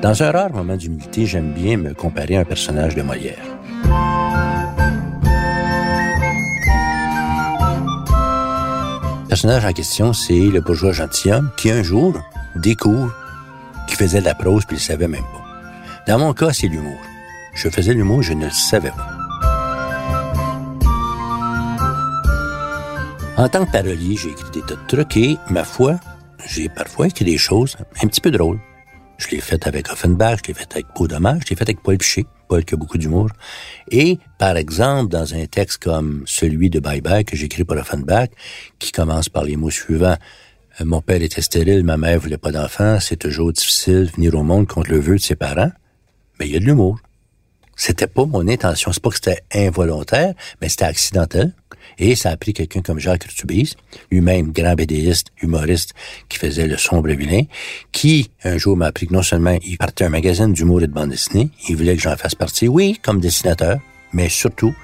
Dans un rare moment d'humilité, j'aime bien me comparer à un personnage de Molière. Le personnage en question, c'est le bourgeois gentilhomme qui un jour découvre qu'il faisait de la prose puis il le savait même pas. Dans mon cas, c'est l'humour. Je faisais l'humour, je ne le savais pas. En tant que parolier, j'ai écrit des tas de trucs et, ma foi, j'ai parfois écrit des choses un petit peu drôles. Je l'ai fait avec Offenbach, je l'ai fait avec Beau Dommage, je l'ai fait avec Paul Piché, Paul qui a beaucoup d'humour. Et, par exemple, dans un texte comme celui de Bye Bye que j'écris pour Offenbach, qui commence par les mots suivants. Mon père était stérile, ma mère voulait pas d'enfant, c'est toujours difficile venir au monde contre le vœu de ses parents. Mais il y a de l'humour. C'était pas mon intention. C'est pas que c'était involontaire, mais c'était accidentel. Et ça a pris quelqu'un comme Jacques Urtubise, lui-même grand bédéiste, humoriste, qui faisait le sombre vilain, qui, un jour, m'a appris que non seulement il partait un magazine d'humour et de bande dessinée, il voulait que j'en fasse partie, oui, comme dessinateur, mais surtout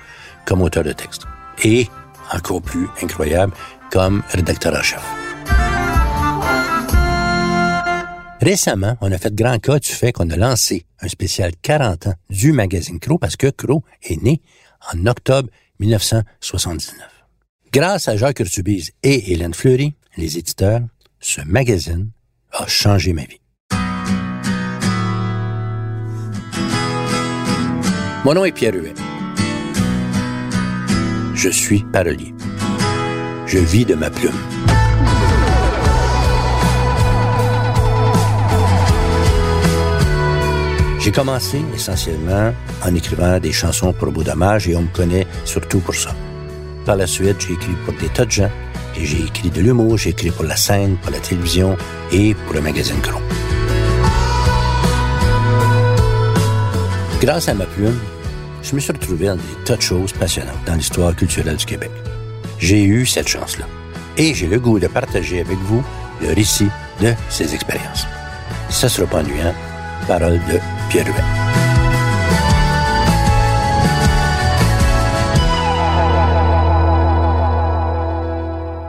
comme auteur de texte. Et, encore plus incroyable, comme rédacteur en chef. Récemment, on a fait grand cas du fait qu'on a lancé un spécial 40 ans du magazine Crow parce que Crow est né en octobre 1979. Grâce à Jacques Urtubise et Hélène Fleury, les éditeurs, ce magazine a changé ma vie. Mon nom est Pierre Huet. Je suis parolier. Je vis de ma plume. J'ai commencé essentiellement en écrivant des chansons pour Beau Dommage et on me connaît surtout pour ça. Par la suite, j'ai écrit pour des tas de gens et j'ai écrit de l'humour, j'ai écrit pour la scène, pour la télévision et pour le magazine Cron. Grâce à ma plume, je me suis retrouvé dans des tas de choses passionnantes dans l'histoire culturelle du Québec. J'ai eu cette chance-là et j'ai le goût de partager avec vous le récit de ces expériences. Ça sera pas ennuyant. Parole de Pierre Huet.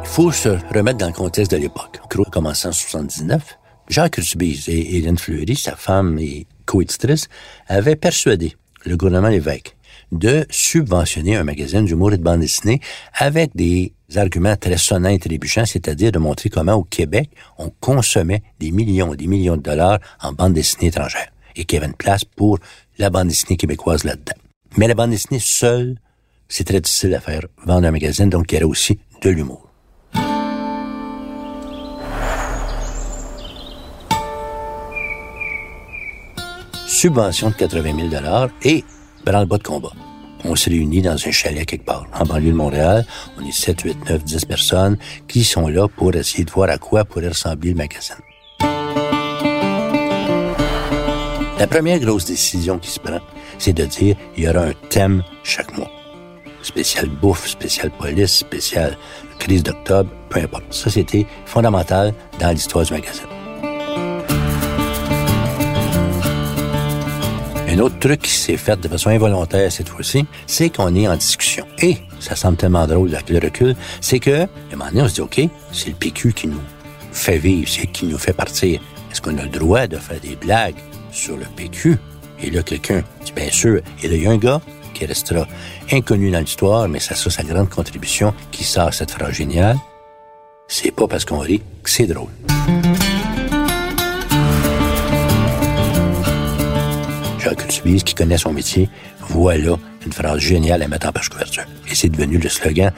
Il faut se remettre dans le contexte de l'époque. Crow a commencé en 79. Jacques Urtubise et Hélène Fleury, sa femme et coéditrice, avaient persuadé le gouvernement Lévesque de subventionner un magazine d'humour et de bande dessinée avec des arguments très sonnants et trébuchants, c'est-à-dire de montrer comment au Québec, on consommait des millions et des millions de dollars en bande dessinée étrangère et qu'il y avait une place pour la bande dessinée québécoise là-dedans. Mais la bande dessinée seule, c'est très difficile à faire vendre un magazine, donc il y avait aussi de l'humour. Subvention de 80 000 et branle-bas de combat. On se réunit dans un chalet quelque part, en banlieue de Montréal. On est 7, 8, 9, 10 personnes qui sont là pour essayer de voir à quoi pourrait ressembler le magazine. La première grosse décision qui se prend, c'est de dire il y aura un thème chaque mois. Spécial bouffe, spécial police, spécial crise d'octobre, peu importe. Ça, c'était fondamental dans l'histoire du magazine. Un autre truc qui s'est fait de façon involontaire cette fois-ci, c'est qu'on est en discussion. Et, ça semble tellement drôle avec le recul, c'est que, à un moment donné, on se dit, OK, c'est le PQ qui nous fait vivre, c'est qui nous fait partir. Est-ce qu'on a le droit de faire des blagues sur le PQ? Et là, quelqu'un dit, bien sûr. Et là, il y a un gars qui restera inconnu dans l'histoire, mais ça sera sa grande contribution qui sort cette phrase géniale. C'est pas parce qu'on rit que c'est drôle. Qui connaît son métier, voilà une phrase géniale à mettre en page couverture. Et c'est devenu le slogan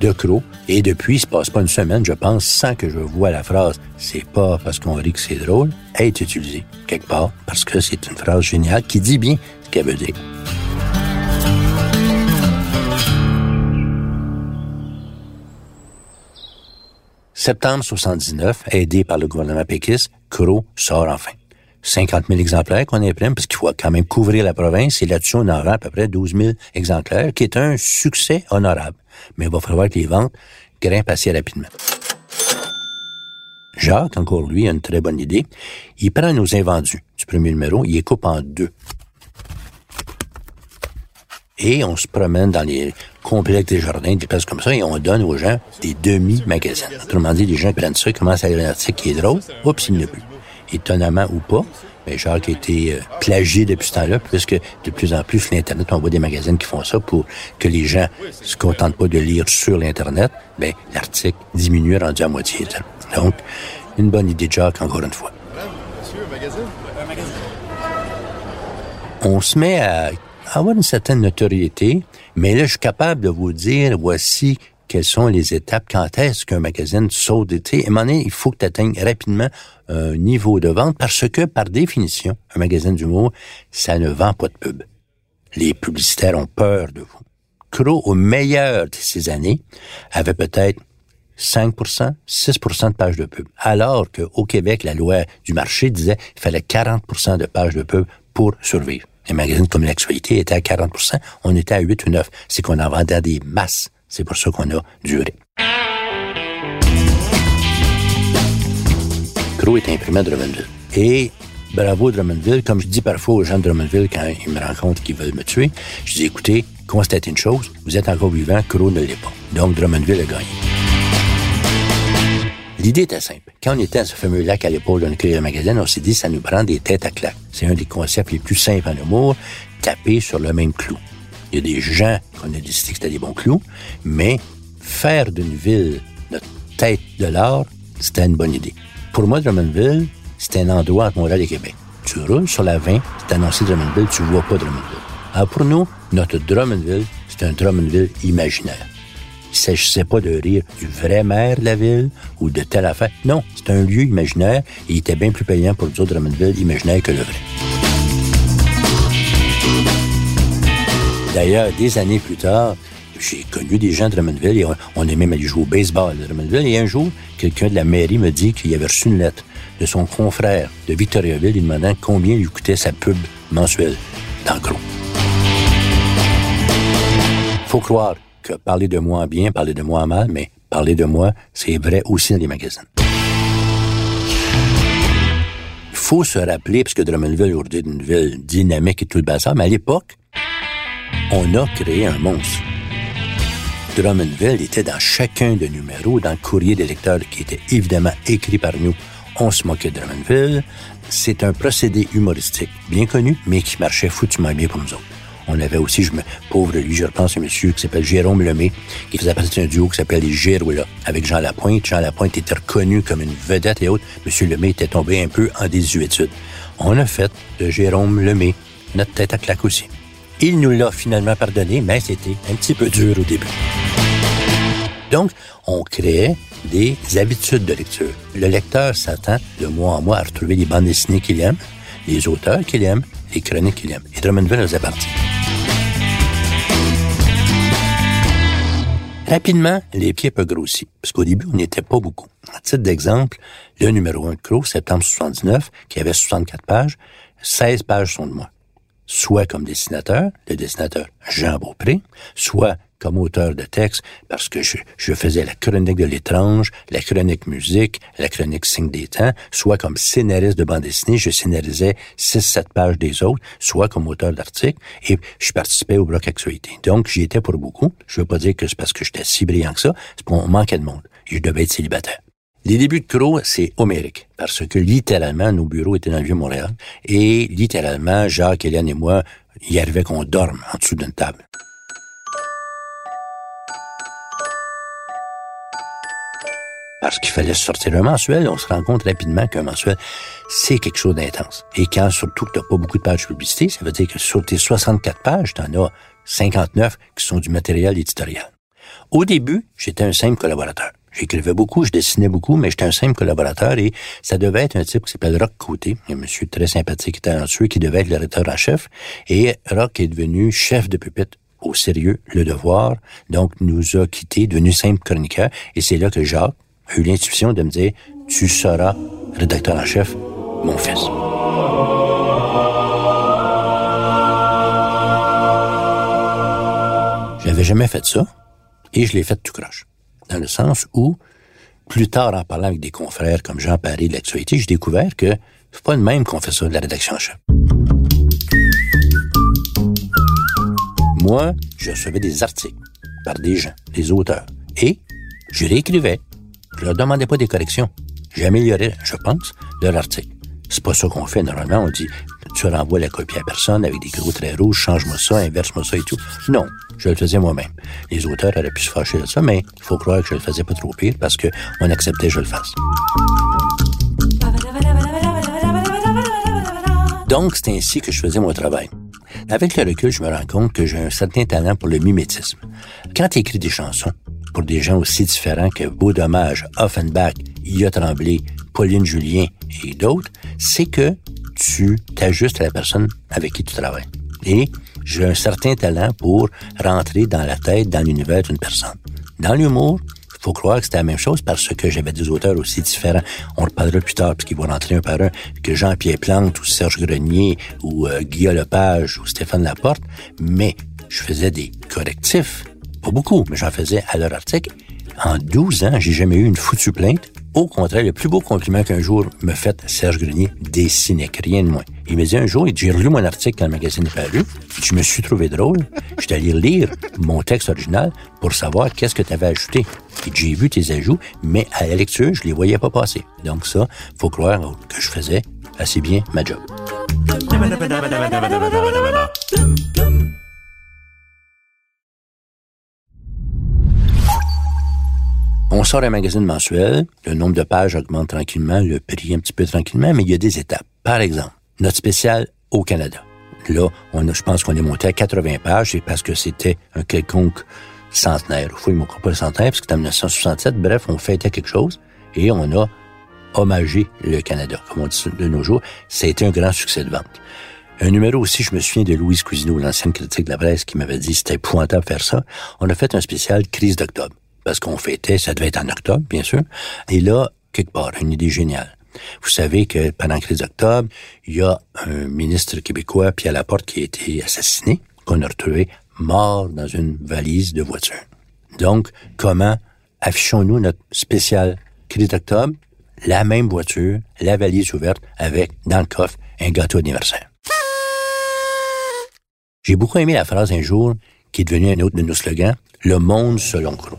de Crow. Et depuis, il se passe pas une semaine, je pense, sans que je vois la phrase « c'est pas parce qu'on rit que c'est drôle » être utilisée quelque part, parce que c'est une phrase géniale qui dit bien ce qu'elle veut dire. Septembre 79, aidé par le gouvernement péquiste, Crow sort enfin. 50 000 exemplaires qu'on imprime, parce qu'il faut quand même couvrir la province, et là-dessus, on en vend à peu près 12 000 exemplaires, qui est un succès honorable. Mais il va falloir que les ventes grimpent assez rapidement. Jacques, encore lui, a une très bonne idée. Il prend nos invendus du premier numéro, il les coupe en deux. Et on se promène dans les complexes des jardins, des places comme ça, et on donne aux gens des demi-magazines. Autrement dit, les gens prennent ça, commencent à lire un article qui est drôle, oups, il n'y a plus. Étonnamment ou pas, mais Jacques a été euh, plagié depuis ce temps-là, puisque de plus en plus, l'Internet, on voit des magazines qui font ça pour que les gens se contentent pas de lire sur l'Internet, ben, l'article diminue rendu à moitié. Donc, une bonne idée de Jacques, encore une fois. On se met à avoir une certaine notoriété, mais là, je suis capable de vous dire, voici quelles sont les étapes, quand est-ce qu'un magazine saute d'été. À donné, il faut que tu atteignes rapidement un niveau de vente parce que, par définition, un magazine d'humour, ça ne vend pas de pub. Les publicitaires ont peur de vous. Crow, au meilleur de ces années, avait peut-être 5% 6% de pages de pub. Alors qu'au Québec, la loi du marché disait qu'il fallait 40% de pages de pub pour survivre. Les magazines comme l'actualité étaient à 40% on était à 8 ou 9. C'est qu'on en vendait des masses. C'est pour ça qu'on a duré. Crow est imprimé à Drummondville. Et bravo Drummondville. Comme je dis parfois aux gens de Drummondville quand ils me rencontrent qu'ils veulent me tuer, je dis écoutez, constatez une chose, vous êtes encore vivant, Crow ne l'est pas. Donc Drummondville a gagné. L'idée était simple. Quand on était à ce fameux lac à l'épaule d'un de magazine, on s'est dit, ça nous prend des têtes à claque. C'est un des concepts les plus simples en humour, taper sur le même clou. Il y a des gens qu'on a décidé que c'était des bons clous, mais faire d'une ville notre tête de l'art, c'était une bonne idée. Pour moi, Drummondville, c'était un endroit entre Montréal et Québec. Tu roules sur la 20, c'est annoncé Drummondville, tu vois pas Drummondville. Alors pour nous, notre Drummondville, c'est un Drummondville imaginaire. Il ne s'agissait pas de rire du vrai maire de la ville ou de telle affaire. Non, c'est un lieu imaginaire et il était bien plus payant pour nous autres Drummondville imaginaire que le vrai. D'ailleurs, des années plus tard, j'ai connu des gens de Drummondville et on, est même allé jouer au baseball de Drummondville. Et un jour, quelqu'un de la mairie me dit qu'il avait reçu une lettre de son confrère de Victoriaville lui demandant combien lui coûtait sa pub mensuelle dans gros. Faut croire que parler de moi en bien, parler de moi mal, mais parler de moi, c'est vrai aussi dans les magasins. Il faut se rappeler, parce que Drummondville est une ville dynamique et tout le bazar, mais à l'époque, on a créé un monstre. Drummondville était dans chacun des numéros, dans le courrier des lecteurs qui était évidemment écrit par nous. On se moquait de Drummondville. C'est un procédé humoristique bien connu, mais qui marchait foutument bien pour nous autres. On avait aussi, je me, pauvre lui, je repense un monsieur qui s'appelle Jérôme Lemay, qui faisait partie d'un duo qui s'appelle les Girouilla, avec Jean Lapointe. Jean Lapointe était reconnu comme une vedette et autres. Monsieur Lemay était tombé un peu en désuétude. On a fait de Jérôme Lemay notre tête à claque aussi. Il nous l'a finalement pardonné, mais c'était un petit peu dur au début. Donc, on créait des habitudes de lecture. Le lecteur s'attend de mois en mois à retrouver les bandes dessinées qu'il aime, les auteurs qu'il aime, les chroniques qu'il aime. Et Drummondville faisait partie. Rapidement, l'équipe a grossi, parce qu'au début, on n'était pas beaucoup. À titre d'exemple, le numéro 1 de Crow, septembre 79, qui avait 64 pages, 16 pages sont de moi soit comme dessinateur, le dessinateur Jean Beaupré, soit comme auteur de texte, parce que je, faisais la chronique de l'étrange, la chronique musique, la chronique signe des temps, soit comme scénariste de bande dessinée, je scénarisais 6-7 pages des autres, soit comme auteur d'articles, et je participais au bloc actualité. Donc, j'y étais pour beaucoup. Je veux pas dire que c'est parce que j'étais si brillant que ça, c'est qu'on manquait de monde, je devais être célibataire. Les débuts de Crow, c'est homérique, parce que littéralement, nos bureaux étaient dans le Vieux-Montréal, et littéralement, Jacques, Hélène et moi, il arrivait qu'on dorme en dessous d'une table. Parce qu'il fallait sortir un mensuel, on se rend compte rapidement qu'un mensuel, c'est quelque chose d'intense. Et quand surtout que t'as pas beaucoup de pages publicité, ça veut dire que sur tes 64 pages, t'en as 59 qui sont du matériel éditorial. Au début, j'étais un simple collaborateur. J'écrivais beaucoup, je dessinais beaucoup, mais j'étais un simple collaborateur et ça devait être un type qui s'appelle Rock Côté, un monsieur très sympathique, talentueux, qui devait être le rédacteur en chef. Et Rock est devenu chef de pupitre au sérieux, le devoir, donc nous a quittés, devenu simple chroniqueur. Et c'est là que Jacques a eu l'intuition de me dire, tu seras rédacteur en chef, mon fils. J'avais jamais fait ça et je l'ai fait tout croche dans le sens où, plus tard, en parlant avec des confrères comme Jean Paris de l'actualité, j'ai découvert que c'est pas le même qu'on fait ça de la rédaction en chef. Moi, je recevais des articles par des gens, des auteurs. Et je réécrivais. Je leur demandais pas des corrections. J'améliorais, je pense, leur article. C'est pas ça qu'on fait normalement. On dit, tu renvoies la copie à personne avec des gros traits rouges, change-moi ça, inverse-moi ça et tout. Non, je le faisais moi-même. Les auteurs auraient pu se fâcher de ça, mais il faut croire que je le faisais pas trop pire parce que on acceptait que je le fasse. Donc, c'est ainsi que je faisais mon travail. Avec le recul, je me rends compte que j'ai un certain talent pour le mimétisme. Quand tu écris des chansons pour des gens aussi différents que Beau Dommage, Offenbach, Ia Tremblay, Pauline Julien et d'autres, c'est que tu t'ajustes à la personne avec qui tu travailles. Et j'ai un certain talent pour rentrer dans la tête, dans l'univers d'une personne. Dans l'humour, il faut croire que c'était la même chose parce que j'avais des auteurs aussi différents. On reparlera plus tard, puisqu'ils vont rentrer un par un, que Jean-Pierre Plante ou Serge Grenier ou euh, Guillaume Lepage ou Stéphane Laporte. Mais je faisais des correctifs. Pas beaucoup, mais j'en faisais à leur article. En 12 ans, j'ai jamais eu une foutue plainte au contraire, le plus beau compliment qu'un jour me fait Serge Grenier, des cyniques, rien de moins. Il me dit un jour, j'ai relu mon article quand le magazine paru, je me suis trouvé drôle, j'étais allé lire mon texte original pour savoir qu'est-ce que tu avais ajouté. j'ai vu tes ajouts, mais à la lecture, je les voyais pas passer. Donc ça, faut croire que je faisais assez bien ma job. On sort un magazine mensuel, le nombre de pages augmente tranquillement, le prix un petit peu tranquillement, mais il y a des étapes. Par exemple, notre spécial au Canada. Là, on a, je pense qu'on est monté à 80 pages, c'est parce que c'était un quelconque centenaire. Il faut il pas le centenaire, parce que c'était en 1967. Bref, on fêtait quelque chose et on a hommagé le Canada. Comme on dit de nos jours, ça a été un grand succès de vente. Un numéro aussi, je me souviens de Louise Cousineau, l'ancienne critique de la presse, qui m'avait dit c'était épouvantable de faire ça. On a fait un spécial crise d'octobre parce qu'on fêtait, ça devait être en octobre, bien sûr. Et là, quelque part, une idée géniale. Vous savez que pendant la crise d'octobre, il y a un ministre québécois, Pierre Laporte, qui a été assassiné, qu'on a retrouvé mort dans une valise de voiture. Donc, comment affichons-nous notre spécial crise d'octobre? La même voiture, la valise ouverte, avec, dans le coffre, un gâteau anniversaire. J'ai beaucoup aimé la phrase un jour, qui est devenue un autre de nos slogans, le monde selon Crow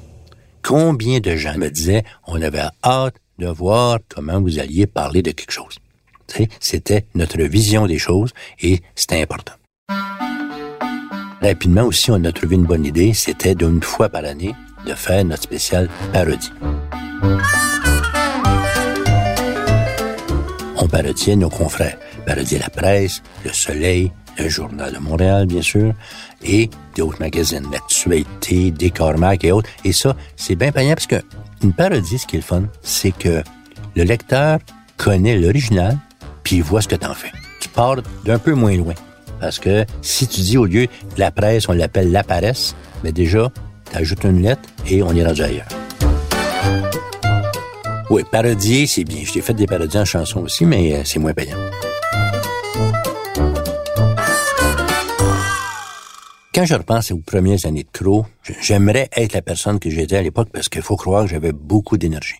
combien de gens me disaient on avait hâte de voir comment vous alliez parler de quelque chose. C'était notre vision des choses et c'était important. Rapidement aussi, on a trouvé une bonne idée, c'était d'une fois par année de faire notre spécial parodie. On parodiait nos confrères, parodiait la presse, le soleil, le Journal de Montréal, bien sûr, et d'autres magazines, l'actualité, Décor Mac et autres. Et ça, c'est bien payant parce que une parodie, ce qui est le fun, c'est que le lecteur connaît l'original, puis il voit ce que t'en fais. Tu pars d'un peu moins loin. Parce que si tu dis au lieu de la presse, on l'appelle la paresse, mais déjà, tu ajoutes une lettre et on est rendu ailleurs. Oui, parodier, c'est bien. Je t'ai fait des parodies en chanson aussi, mais euh, c'est moins payant. Quand je repense aux premières années de Crow, j'aimerais être la personne que j'étais à l'époque parce qu'il faut croire que j'avais beaucoup d'énergie.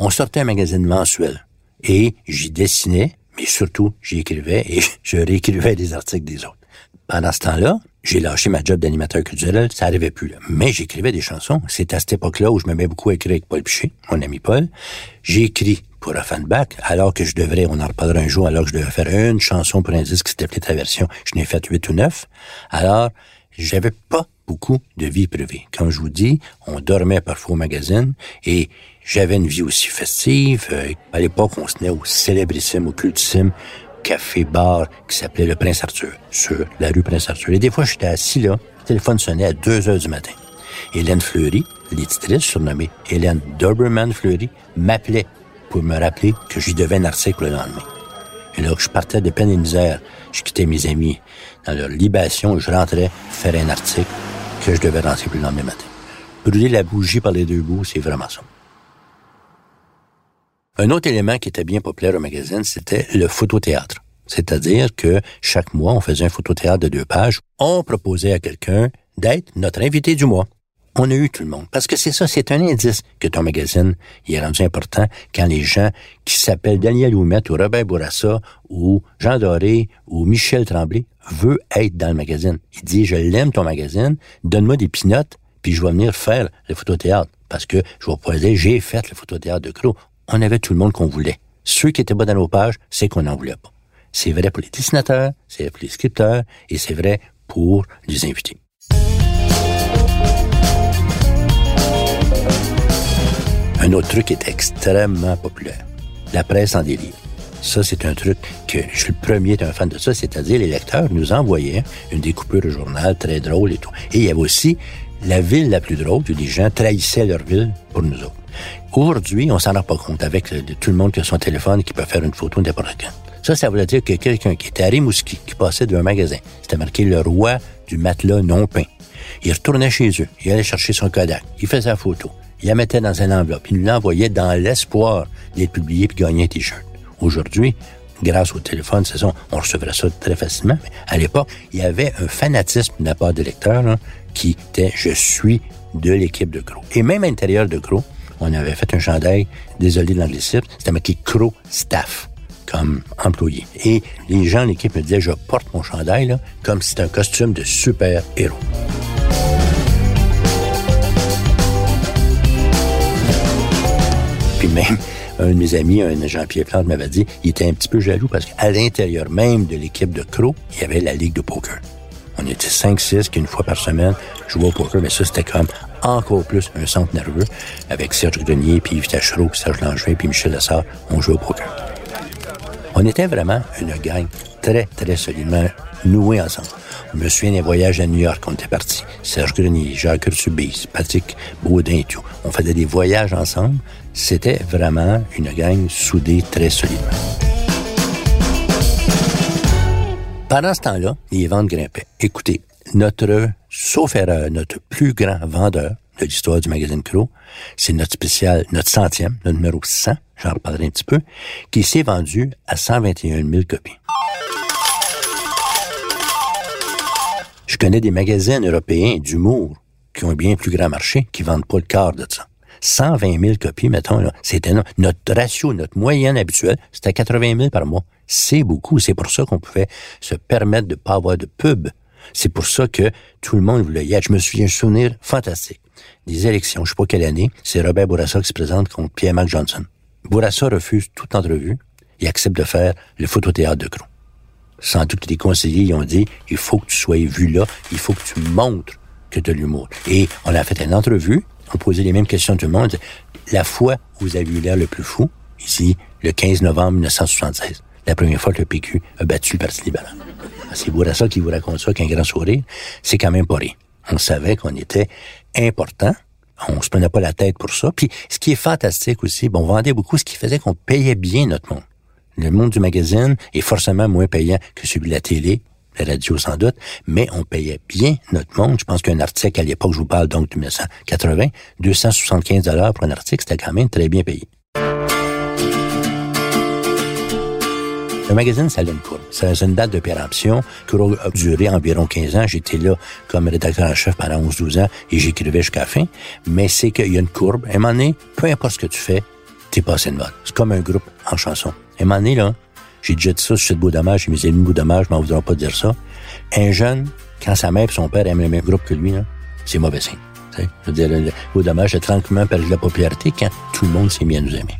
On sortait un magazine mensuel et j'y dessinais, mais surtout j'y écrivais et je réécrivais des articles des autres. Pendant ce temps-là, j'ai lâché ma job d'animateur culturel, ça arrivait plus. Là. Mais j'écrivais des chansons. C'est à cette époque-là où je me mets beaucoup écrire avec Paul Piché, mon ami Paul. J'ai écrit pour Offenbach, alors que je devrais, on en reparlera un jour, alors que je devais faire une chanson pour un disque, c'était peut-être la version, je n'ai fait huit ou neuf. Alors, j'avais pas beaucoup de vie privée. Comme je vous dis, on dormait parfois au magazine et j'avais une vie aussi festive. Euh, à l'époque, on se tenait au célébrissime, au cultissime café-bar qui s'appelait le Prince Arthur, sur la rue Prince Arthur. Et des fois, j'étais assis là, le téléphone sonnait à 2 heures du matin. Hélène Fleury, l'éditrice surnommée Hélène Doberman Fleury, m'appelait pour me rappeler que j'y devais un article le lendemain. Et là, je partais de peine et misère. Je quittais mes amis dans leur libation je rentrais faire un article que je devais rentrer plus le lendemain matin. Brûler la bougie par les deux bouts, c'est vraiment ça. Un autre élément qui était bien populaire au magazine, c'était le photothéâtre. C'est-à-dire que chaque mois, on faisait un photothéâtre de deux pages. On proposait à quelqu'un d'être notre invité du mois. On a eu tout le monde. Parce que c'est ça, c'est un indice que ton magazine est rendu important quand les gens qui s'appellent Daniel Ouimet ou Robert Bourassa ou Jean Doré ou Michel Tremblay veut être dans le magazine. Il dit, je l'aime ton magazine, donne-moi des pinottes, puis je vais venir faire le photothéâtre. Parce que je vais dire, j'ai fait le photothéâtre de Crow. On avait tout le monde qu'on voulait. Ceux qui étaient pas dans nos pages, c'est qu'on n'en voulait pas. C'est vrai pour les dessinateurs, c'est vrai pour les scripteurs, et c'est vrai pour les invités. Un autre truc est extrêmement populaire. La presse en délire. Ça, c'est un truc que je suis le premier un fan de ça, c'est-à-dire les lecteurs nous envoyaient une découpure de journal très drôle et tout. Et il y avait aussi la ville la plus drôle, où les gens trahissaient leur ville pour nous autres. Aujourd'hui, on s'en rend pas compte avec tout le monde qui a son téléphone qui peut faire une photo n'importe quand. Ça, ça voulait dire que quelqu'un qui était à Rimouski, qui passait d'un magasin, c'était marqué le roi du matelas non peint. Il retournait chez eux, il allait chercher son Kodak, il faisait la photo, il la mettait dans un enveloppe, il l'envoyait dans l'espoir d'être publié puis gagner un t-shirt. Aujourd'hui, grâce au téléphone, c'est ça, on recevrait ça très facilement. Mais à l'époque, il y avait un fanatisme de la part des lecteurs qui était « je suis de l'équipe de Gros ». Et même à l'intérieur de Gros, on avait fait un chandail, désolé de l'anglicisme, c'était marqué Crow Staff comme employé. Et les gens de l'équipe me disaient, je porte mon chandail comme si c'était un costume de super-héros. Même, un de mes amis, un Jean-Pierre Plante, m'avait dit, il était un petit peu jaloux parce qu'à l'intérieur même de l'équipe de Crow, il y avait la Ligue de poker. On était 5-6 qu'une fois par semaine jouait au poker, mais ça, c'était comme encore plus un centre nerveux avec Serge Grenier, puis Yves Tachereau, Serge Langevin, puis Michel Lessard. On jouait au poker. On était vraiment une gang très, très solidement nouée ensemble. Je me souviens des voyages à New York, on était partis. Serge Grenier, Jacques Ursubis, Patrick Baudin et tout. On faisait des voyages ensemble. C'était vraiment une gang soudée très solidement. Pendant ce temps-là, les ventes grimpaient. Écoutez, notre, sauf erreur, notre plus grand vendeur de l'histoire du magazine Crow, c'est notre spécial, notre centième, le numéro 100, j'en reparlerai un petit peu, qui s'est vendu à 121 000 copies. Je connais des magazines européens d'humour qui ont un bien plus grand marché, qui vendent pas le quart de ça. 120 000 copies, mettons, énorme. Notre ratio, notre moyenne habituelle, c'était 80 000 par mois. C'est beaucoup. C'est pour ça qu'on pouvait se permettre de pas avoir de pub. C'est pour ça que tout le monde voulait y être. Je me souviens un souvenir fantastique. Des élections, je sais pas quelle année, c'est Robert Bourassa qui se présente contre Pierre-Marc Johnson. Bourassa refuse toute entrevue et accepte de faire le photothéâtre de Gros. Sans doute que les conseillers ont dit, il faut que tu sois vu là, il faut que tu montres que as l'humour. Et on a fait une entrevue, on posait les mêmes questions à tout le monde. La fois où vous avez eu l'air le plus fou, ici, le 15 novembre 1976, la première fois que le PQ a battu le Parti libéral. C'est Bourassa qui vous raconte ça avec un grand sourire. C'est quand même pas rien. On savait qu'on était important. On se prenait pas la tête pour ça. Puis, ce qui est fantastique aussi, bon, on vendait beaucoup, ce qui faisait qu'on payait bien notre monde. Le monde du magazine est forcément moins payant que celui de la télé, radio sans doute, mais on payait bien notre monde. Je pense qu'un article à l'époque, je vous parle donc de 1980, 275 dollars pour un article, c'était quand même très bien payé. Le magazine, ça a une courbe. C'est une date de péremption qui a duré environ 15 ans. J'étais là comme rédacteur en chef pendant 11-12 ans et j'écrivais jusqu'à la fin. Mais c'est qu'il y a une courbe. À un moment donné, peu importe ce que tu fais, t'es passé de mode. C'est comme un groupe en chanson. À un moment donné, là, j'ai déjà dit ça sur Beau Dommage, et mes amis Beau Dommage m'en voudront pas dire ça. Un jeune, quand sa mère et son père aiment le même groupe que lui, c'est mauvais signe. Je veux dire, le Beau Dommage a tranquillement perdu la popularité quand tout le monde s'est mis à nous aimer.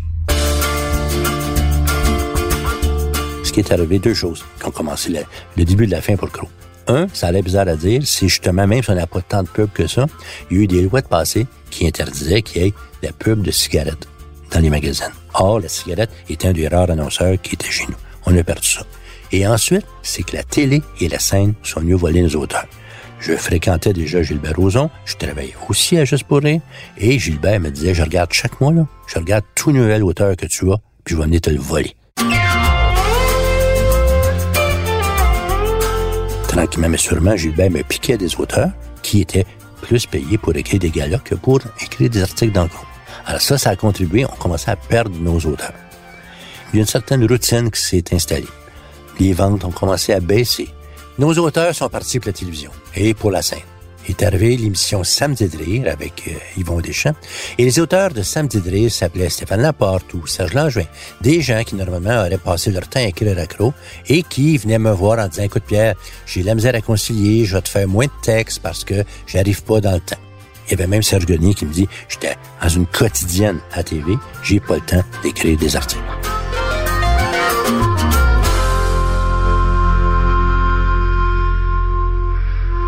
qui est arrivé, deux choses qui ont commencé le, début de la fin pour le Crow. Un, ça allait bizarre à dire, c'est justement, même si on n'a pas tant de pub que ça, il y a eu des lois de passé qui interdisaient qu'il y ait la pub de cigarettes dans les magasins. Or, la cigarette était un des rares annonceurs qui était chez nous. On a perdu ça. Et ensuite, c'est que la télé et la scène sont mieux volés nos auteurs. Je fréquentais déjà Gilbert Rozon, je travaillais aussi à Juste pour et Gilbert me disait, je regarde chaque mois, là, je regarde tout nouvel auteur que tu as, puis je vais venir te le voler. tranquillement mais sûrement, Gilbert me piquait des auteurs qui étaient plus payés pour écrire des galas que pour écrire des articles dans le groupe. Alors ça, ça a contribué, on commençait à perdre nos auteurs. Il une certaine routine qui s'est installée. Les ventes ont commencé à baisser. Nos auteurs sont partis pour la télévision et pour la scène. est arrivé l'émission Samedi de rire avec euh, Yvon Deschamps. Et les auteurs de Samedi de rire s'appelaient Stéphane Laporte ou Serge Langevin. Des gens qui normalement auraient passé leur temps à écrire à et qui venaient me voir en disant, écoute Pierre, j'ai la misère à concilier, je vais te faire moins de texte parce que j'arrive pas dans le temps. Il y avait même Serge Gagné qui me dit, j'étais dans une quotidienne à TV, j'ai pas le temps d'écrire des articles.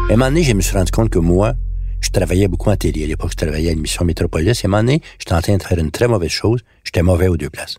À un moment donné, je me suis rendu compte que moi, je travaillais beaucoup en télé. À l'époque, je travaillais à l'émission Métropolis. Et à un moment donné, j'étais en train de faire une très mauvaise chose. J'étais mauvais aux deux places.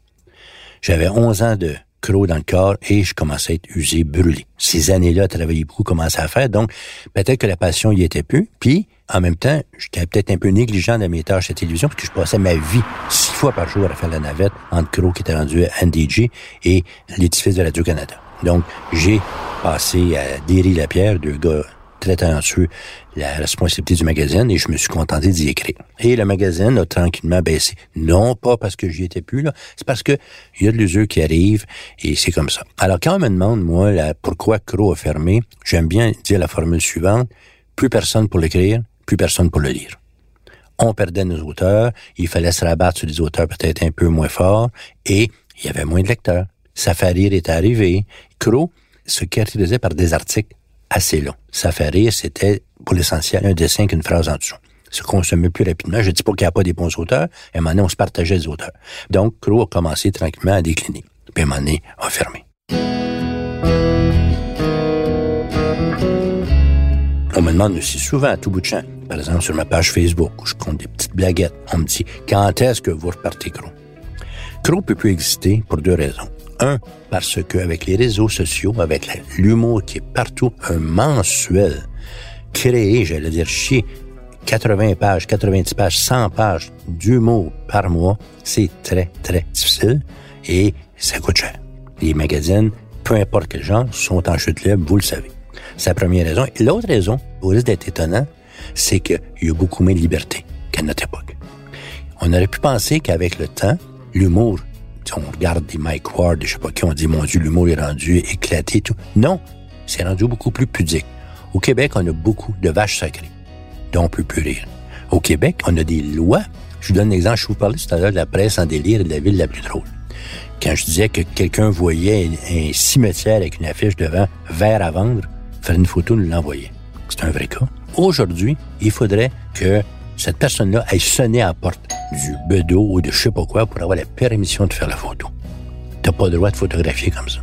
J'avais 11 ans de croc dans le corps et je commençais à être usé, brûlé. Ces années-là, travailler beaucoup, commençait à faire. Donc, peut-être que la passion y était plus. Puis, en même temps, j'étais peut-être un peu négligent de mes tâches à télévision parce que je passais ma vie six fois par jour à faire la navette entre Crow qui était rendu à NDG et l'édifice de Radio-Canada. Donc, j'ai passé à Derry Lapierre, deux gars très talentueux la responsabilité du magazine et je me suis contenté d'y écrire. Et le magazine a tranquillement baissé. Non pas parce que j'y étais plus, là, c'est parce que il y a de l'usure qui arrive et c'est comme ça. Alors quand on me demande, moi, pourquoi Crow a fermé, j'aime bien dire la formule suivante, plus personne pour l'écrire, plus personne pour le lire. On perdait nos auteurs, il fallait se rabattre sur des auteurs peut-être un peu moins forts et il y avait moins de lecteurs. Safari est arrivé. Crow se caractérisait par des articles assez long. Ça fait rire, c'était pour l'essentiel un dessin qu'une phrase en dessous. Se consommait plus rapidement. Je dis pas qu'il n'y a pas des bons auteurs. À un moment donné, on se partageait les auteurs. Donc, Crow a commencé tranquillement à décliner. Puis à un moment donné, a fermé. On me demande aussi souvent à tout bout de champ, par exemple sur ma page Facebook, où je compte des petites blaguettes, on me dit quand est-ce que vous repartez Crow? Crow peut plus exister pour deux raisons. Un, parce qu'avec les réseaux sociaux, avec l'humour qui est partout, un mensuel créé, j'allais dire chier, 80 pages, 90 pages, 100 pages d'humour par mois, c'est très, très difficile et ça coûte cher. Les magazines, peu importe quel genre, sont en chute libre, vous le savez. C'est la première raison. Et l'autre raison, au risque d'être étonnant, c'est qu'il y a beaucoup moins de liberté qu'à notre époque. On aurait pu penser qu'avec le temps, l'humour on regarde des Mike Ward, je sais pas qui, on dit, mon Dieu, l'humour est rendu éclaté, tout. Non, c'est rendu beaucoup plus pudique. Au Québec, on a beaucoup de vaches sacrées, dont on peut plus rire. Au Québec, on a des lois. Je vous donne un exemple. Je vous parlais tout à l'heure de la presse en délire et de la ville la plus drôle. Quand je disais que quelqu'un voyait un cimetière avec une affiche devant vert à vendre, faire une photo, nous l'envoyer. C'est un vrai cas. Aujourd'hui, il faudrait que cette personne-là aille sonner à la porte du bedeau ou de je sais pas quoi pour avoir la permission de faire la photo. T'as pas le droit de photographier comme ça.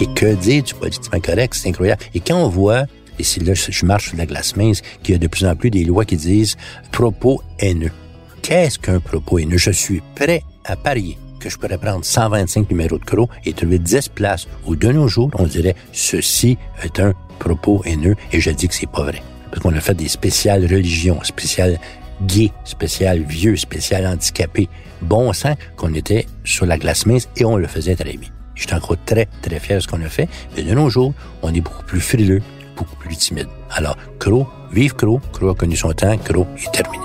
Et que dire du politiquement correct, c'est incroyable. Et quand on voit, et c'est là je marche sur la glace mince, qu'il y a de plus en plus des lois qui disent propos haineux. Qu'est-ce qu'un propos haineux? Je suis prêt à parier que je pourrais prendre 125 numéros de crocs et trouver 10 places où de nos jours, on dirait ceci est un propos haineux et je dis que c'est pas vrai. Parce qu'on a fait des spéciales religions, spéciales gays, spéciales vieux, spéciales handicapés. Bon sang qu'on était sur la glace mince et on le faisait très bien. Je suis encore très, très fier de ce qu'on a fait. Mais de nos jours, on est beaucoup plus frileux, beaucoup plus timide. Alors, Crow, vive Crow. Crow a connu son temps. Crow est terminé.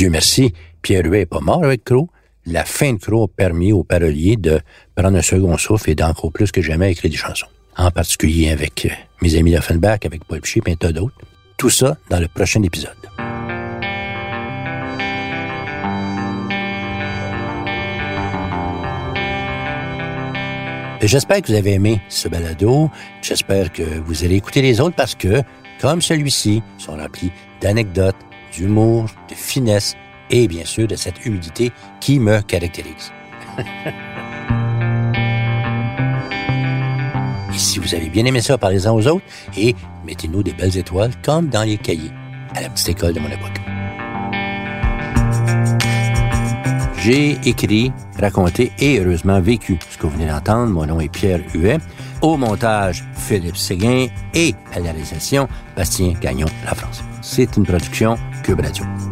Dieu merci, Pierre Huet n'est pas mort avec Crow. La fin de Crow a permis aux paroliers de prendre un second souffle et d'encore plus que jamais écrire des chansons. En particulier avec euh, mes amis d'Offenbach, avec Paul Piché et un tas d'autres. Tout ça dans le prochain épisode. J'espère que vous avez aimé ce balado. J'espère que vous allez écouter les autres parce que, comme celui-ci, sont remplis d'anecdotes, d'humour, de finesse et bien sûr de cette humidité qui me caractérise. si vous avez bien aimé ça, parlez-en aux autres et mettez-nous des belles étoiles comme dans les cahiers à la petite école de mon époque. J'ai écrit, raconté et heureusement vécu ce que vous venez d'entendre. Mon nom est Pierre Huet. Au montage, Philippe Séguin et à la réalisation, Bastien Gagnon, La France. C'est une production Cube Radio.